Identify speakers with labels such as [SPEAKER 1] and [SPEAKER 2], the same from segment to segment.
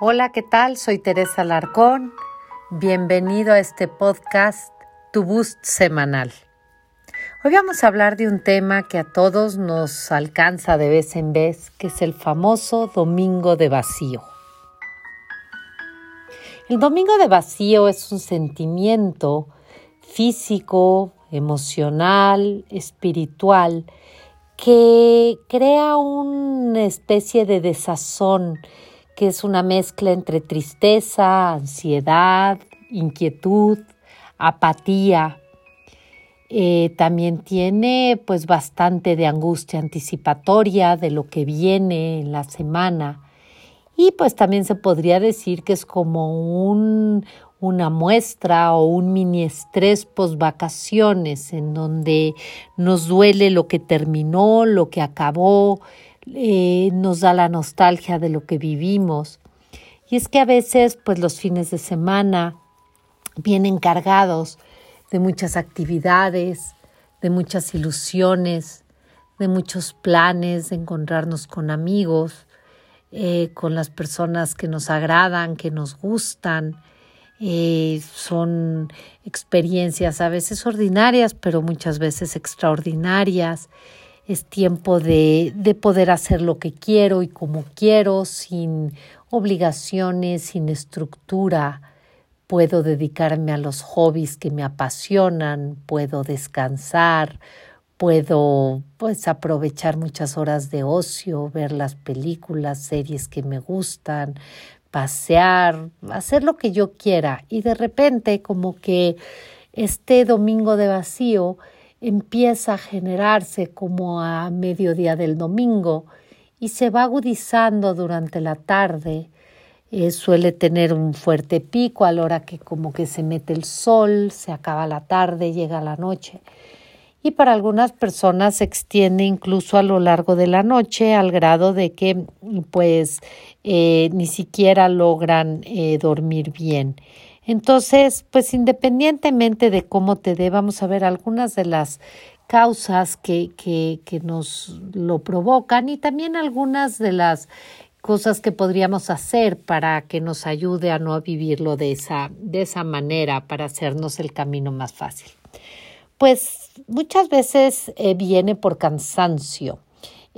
[SPEAKER 1] Hola, ¿qué tal? Soy Teresa Larcón. Bienvenido a este podcast, Tu Boost Semanal. Hoy vamos a hablar de un tema que a todos nos alcanza de vez en vez, que es el famoso Domingo de Vacío. El Domingo de Vacío es un sentimiento físico, emocional, espiritual, que crea una especie de desazón que es una mezcla entre tristeza, ansiedad, inquietud, apatía. Eh, también tiene pues bastante de angustia anticipatoria de lo que viene en la semana. Y pues también se podría decir que es como un, una muestra o un mini estrés post vacaciones en donde nos duele lo que terminó, lo que acabó, eh, nos da la nostalgia de lo que vivimos. Y es que a veces, pues los fines de semana vienen cargados de muchas actividades, de muchas ilusiones, de muchos planes, de encontrarnos con amigos, eh, con las personas que nos agradan, que nos gustan. Eh, son experiencias a veces ordinarias, pero muchas veces extraordinarias es tiempo de, de, poder hacer lo que quiero y como quiero, sin obligaciones, sin estructura. Puedo dedicarme a los hobbies que me apasionan, puedo descansar, puedo pues aprovechar muchas horas de ocio, ver las películas, series que me gustan, pasear, hacer lo que yo quiera. Y de repente como que este domingo de vacío empieza a generarse como a mediodía del domingo y se va agudizando durante la tarde. Eh, suele tener un fuerte pico a la hora que como que se mete el sol, se acaba la tarde, llega la noche. Y para algunas personas se extiende incluso a lo largo de la noche al grado de que pues eh, ni siquiera logran eh, dormir bien. Entonces, pues independientemente de cómo te dé, vamos a ver algunas de las causas que, que, que nos lo provocan y también algunas de las cosas que podríamos hacer para que nos ayude a no vivirlo de esa, de esa manera, para hacernos el camino más fácil. Pues muchas veces eh, viene por cansancio.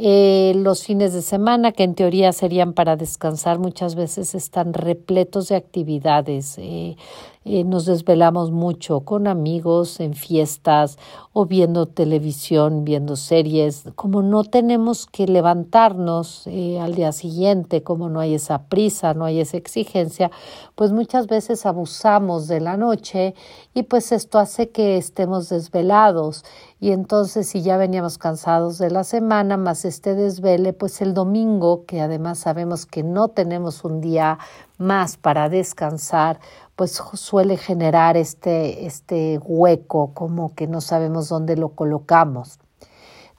[SPEAKER 1] Eh, los fines de semana, que en teoría serían para descansar, muchas veces están repletos de actividades. Eh, eh, nos desvelamos mucho con amigos en fiestas o viendo televisión, viendo series. Como no tenemos que levantarnos eh, al día siguiente, como no hay esa prisa, no hay esa exigencia, pues muchas veces abusamos de la noche y pues esto hace que estemos desvelados. Y entonces si ya veníamos cansados de la semana, más este desvele, pues el domingo, que además sabemos que no tenemos un día más para descansar, pues suele generar este, este hueco, como que no sabemos dónde lo colocamos.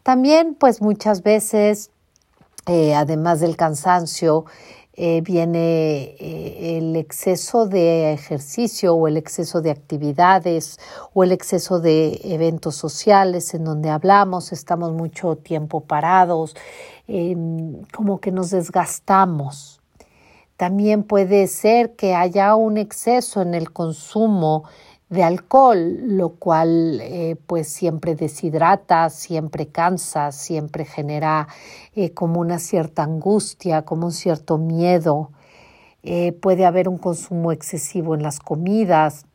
[SPEAKER 1] También, pues muchas veces, eh, además del cansancio, eh, viene eh, el exceso de ejercicio o el exceso de actividades o el exceso de eventos sociales en donde hablamos, estamos mucho tiempo parados, como que nos desgastamos. También puede ser que haya un exceso en el consumo de alcohol, lo cual eh, pues siempre deshidrata, siempre cansa, siempre genera eh, como una cierta angustia, como un cierto miedo. Eh, puede haber un consumo excesivo en las comidas,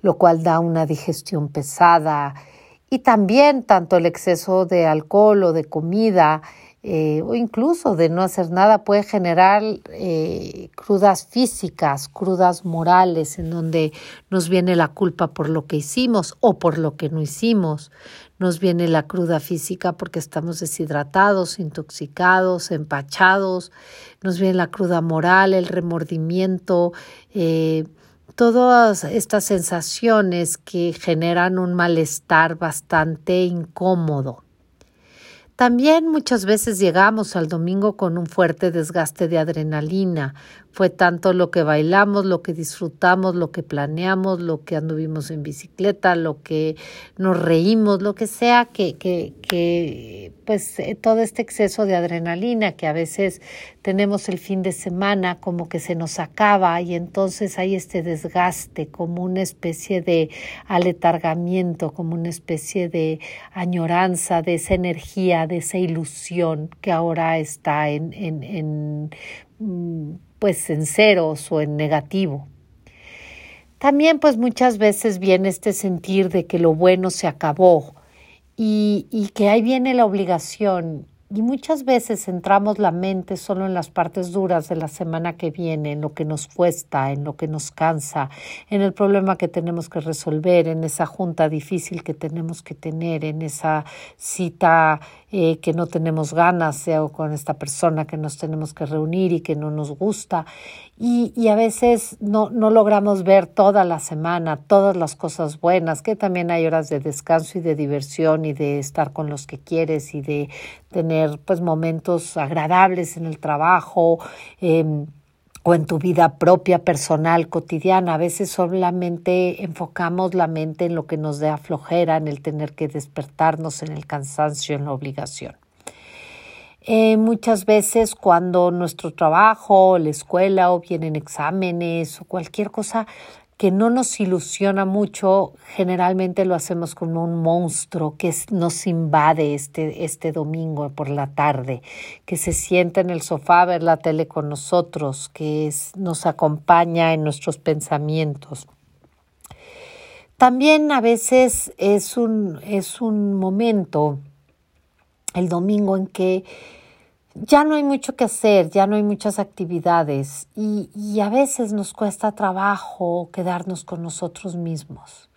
[SPEAKER 1] lo cual da una digestión pesada. Y también tanto el exceso de alcohol o de comida eh, o incluso de no hacer nada puede generar eh, crudas físicas, crudas morales, en donde nos viene la culpa por lo que hicimos o por lo que no hicimos. Nos viene la cruda física porque estamos deshidratados, intoxicados, empachados. Nos viene la cruda moral, el remordimiento, eh, todas estas sensaciones que generan un malestar bastante incómodo. También muchas veces llegamos al domingo con un fuerte desgaste de adrenalina, fue tanto lo que bailamos, lo que disfrutamos, lo que planeamos, lo que anduvimos en bicicleta, lo que nos reímos, lo que sea, que, que, que pues eh, todo este exceso de adrenalina que a veces tenemos el fin de semana como que se nos acaba y entonces hay este desgaste como una especie de aletargamiento, como una especie de añoranza de esa energía, de esa ilusión que ahora está en, en, en pues en ceros o en negativo. También pues muchas veces viene este sentir de que lo bueno se acabó y, y que ahí viene la obligación y muchas veces centramos la mente solo en las partes duras de la semana que viene, en lo que nos cuesta, en lo que nos cansa, en el problema que tenemos que resolver, en esa junta difícil que tenemos que tener, en esa cita eh, que no tenemos ganas, sea con esta persona que nos tenemos que reunir y que no nos gusta. Y, y a veces no, no logramos ver toda la semana, todas las cosas buenas, que también hay horas de descanso y de diversión y de estar con los que quieres y de tener pues momentos agradables en el trabajo. Eh, o en tu vida propia, personal, cotidiana. A veces solamente enfocamos la mente en lo que nos da flojera, en el tener que despertarnos, en el cansancio, en la obligación. Eh, muchas veces cuando nuestro trabajo, la escuela o vienen exámenes o cualquier cosa que no nos ilusiona mucho, generalmente lo hacemos como un monstruo que nos invade este, este domingo por la tarde, que se sienta en el sofá a ver la tele con nosotros, que nos acompaña en nuestros pensamientos. También a veces es un, es un momento, el domingo, en que ya no hay mucho que hacer, ya no hay muchas actividades y, y, a veces nos cuesta trabajo quedarnos con nosotros mismos.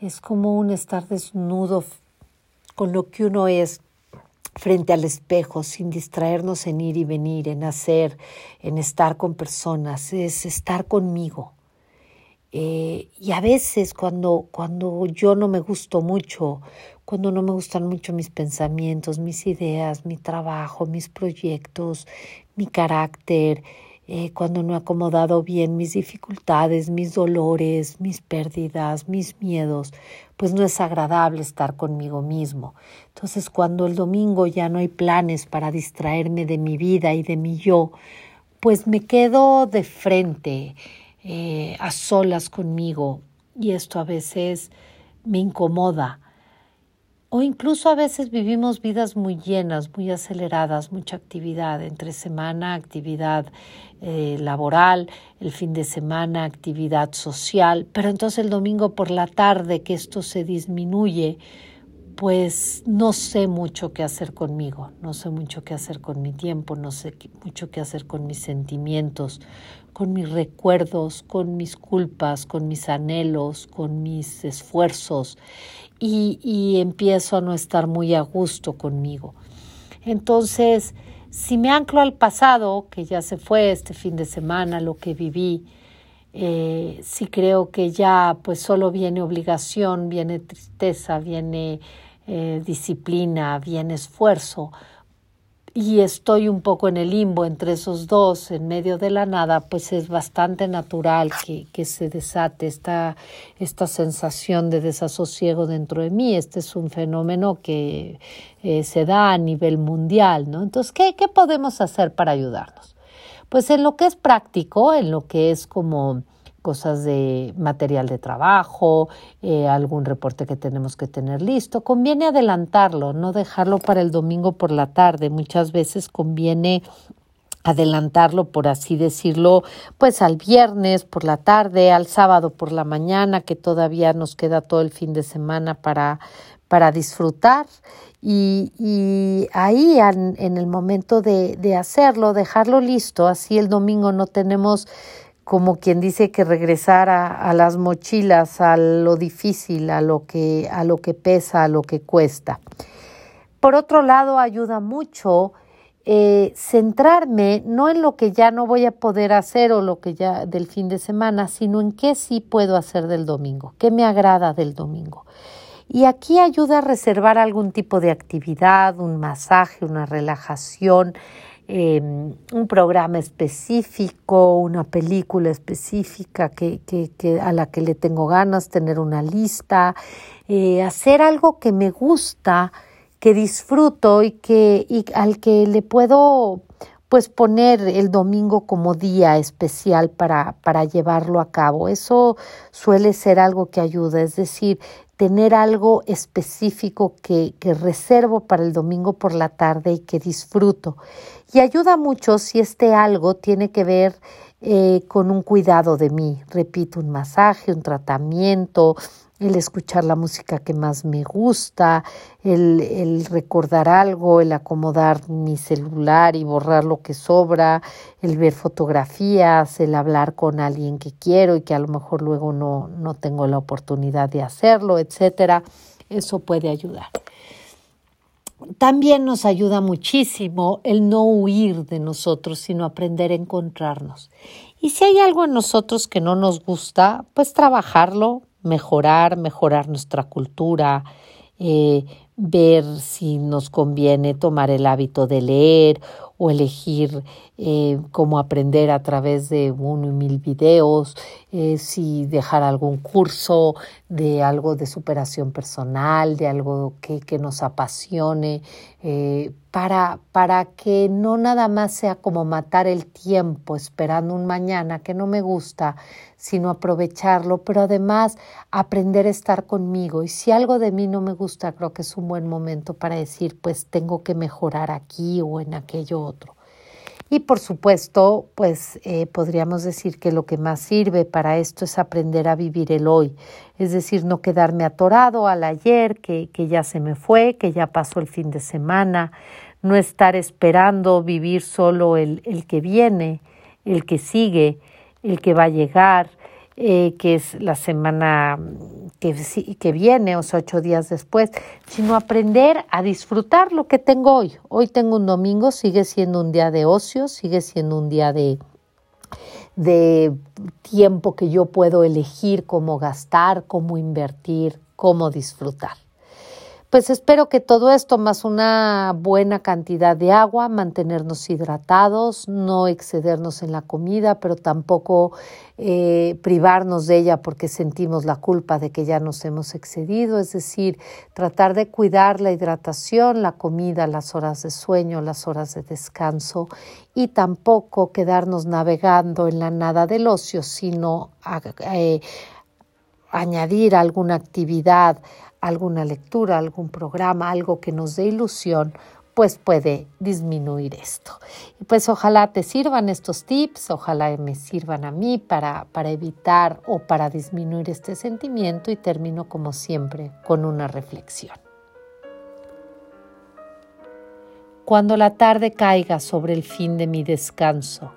[SPEAKER 1] Es como un estar desnudo con lo que uno es frente al espejo, sin distraernos en ir y venir, en hacer, en estar con personas, es estar conmigo. Eh, y a veces cuando, cuando yo no me gusto mucho, cuando no me gustan mucho mis pensamientos, mis ideas, mi trabajo, mis proyectos, mi carácter, eh, cuando no he acomodado bien mis dificultades, mis dolores, mis pérdidas, mis miedos, pues no es agradable estar conmigo mismo. Entonces cuando el domingo ya no hay planes para distraerme de mi vida y de mi yo, pues me quedo de frente, eh, a solas conmigo y esto a veces me incomoda o incluso a veces vivimos vidas muy llenas, muy aceleradas, mucha actividad, entre semana actividad eh, laboral, el fin de semana actividad social, pero entonces el domingo por la tarde que esto se disminuye, pues no sé mucho qué hacer conmigo, no sé mucho qué hacer con mi tiempo, no sé mucho qué hacer con mis sentimientos, con mis recuerdos, con mis culpas, con mis anhelos, con mis esfuerzos y, empiezo a no estar muy a gusto conmigo. Entonces, si me anclo al pasado, que ya se fue este fin de semana, lo que viví, eh, si creo que ya pues solo viene obligación, viene tristeza, viene eh, disciplina, viene esfuerzo, y estoy un poco en el limbo entre esos dos, en medio de la nada, pues es bastante natural que, que se desate esta, esta sensación de desasosiego dentro de mí. Este es un fenómeno que eh, se da a nivel mundial, ¿no? Entonces, ¿qué, ¿qué podemos hacer para ayudarnos? Pues en lo que es práctico, en lo que es como cosas de material de trabajo, eh, algún reporte que tenemos que tener listo. Conviene adelantarlo, no dejarlo para el domingo por la tarde. Muchas veces conviene adelantarlo, por así decirlo, pues al viernes por la tarde, al sábado por la mañana, que todavía nos queda todo el fin de semana para, para disfrutar. Y, y ahí en, el momento de hacerlo, dejarlo listo, así el domingo no tenemos como quien dice que regresar a, las mochilas, a lo difícil, a lo que, a lo que pesa, a lo que cuesta. Por otro lado, ayuda mucho eh, centrarme no en lo que ya no voy a poder hacer o lo que ya del fin de semana, sino en qué sí puedo hacer del domingo, qué me agrada del domingo. Y aquí ayuda a reservar algún tipo de actividad, un masaje, una relajación, em, un programa específico, una película específica que, a la que le tengo ganas, tener una lista, eh, hacer algo que me gusta, que disfruto y que y al que le puedo pues poner el domingo como día especial para, para llevarlo a cabo. Eso suele ser algo que ayuda, es decir, tener algo específico que, que, reservo para el domingo por la tarde y que disfruto. Y ayuda mucho si este algo tiene que ver eh, con un cuidado de mí. Repito, un masaje, un tratamiento, el escuchar la música que más me gusta, el, el, recordar algo, el acomodar mi celular y borrar lo que sobra, el ver fotografías, el hablar con alguien que quiero y que a lo mejor luego no, no tengo la oportunidad de hacerlo, etcétera. Eso puede ayudar. También nos ayuda muchísimo el no huir de nosotros, sino aprender a encontrarnos. Y si hay algo en nosotros que no nos gusta, pues trabajarlo, mejorar, mejorar nuestra cultura, eh, ver si nos conviene tomar el hábito de leer o elegir eh, cómo aprender a través de uno y mil videos, eh, si dejar algún curso de algo de superación personal, de algo que, que nos apasione, eh, para, para que no nada más sea como matar el tiempo esperando un mañana que no me gusta, sino aprovecharlo, pero además aprender a estar conmigo. Y si algo de mí no me gusta, creo que es un buen momento para decir, pues tengo que mejorar aquí o en aquello Y por supuesto, pues eh, podríamos decir que lo que más sirve para esto es aprender a vivir el hoy, es decir, no quedarme atorado al ayer, que, que ya se me fue, que ya pasó el fin de semana, no estar esperando vivir solo el, el que viene, el que sigue, el que va a llegar, eh, que es la semana que, que viene, o sea, ocho días después, sino aprender a disfrutar lo que tengo hoy. Hoy tengo un domingo, sigue siendo un día de ocio, sigue siendo un día de, de tiempo que yo puedo elegir cómo gastar, cómo invertir, cómo disfrutar. Pues espero que todo esto, más una buena cantidad de agua, mantenernos hidratados, no excedernos en la comida, pero tampoco eh, privarnos de ella porque sentimos la culpa de que ya nos hemos excedido, es decir, tratar de cuidar la hidratación, la comida, las horas de sueño, las horas de descanso y tampoco quedarnos navegando en la nada del ocio, sino eh, añadir alguna actividad alguna lectura, algún programa, algo que nos dé ilusión, pues puede disminuir esto. Y pues ojalá te sirvan estos tips, ojalá me sirvan a mí para, para evitar o para disminuir este sentimiento y termino como siempre con una reflexión. Cuando la tarde caiga sobre el fin de mi descanso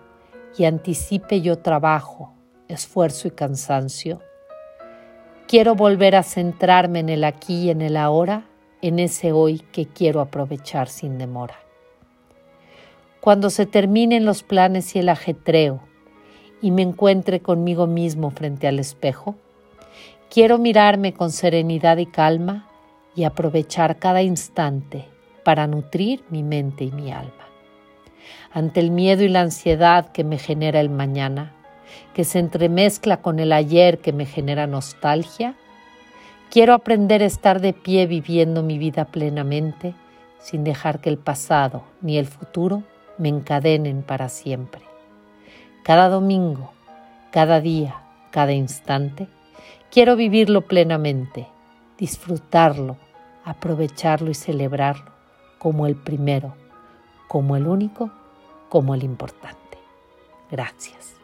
[SPEAKER 1] y anticipe yo trabajo, esfuerzo y cansancio, Quiero volver a centrarme en el aquí y en el ahora, en ese hoy que quiero aprovechar sin demora. Cuando se terminen los planes y el ajetreo y me encuentre conmigo mismo frente al espejo, quiero mirarme con serenidad y calma y aprovechar cada instante para nutrir mi mente y mi alma. Ante el miedo y la ansiedad que me genera el mañana, que se entremezcla con el ayer que me genera nostalgia. Quiero aprender a estar de pie viviendo mi vida plenamente, sin dejar que el pasado ni el futuro me encadenen para siempre. Cada domingo, cada día, cada instante, quiero vivirlo plenamente, disfrutarlo, aprovecharlo y celebrarlo como el primero, como el único, como el importante. Gracias.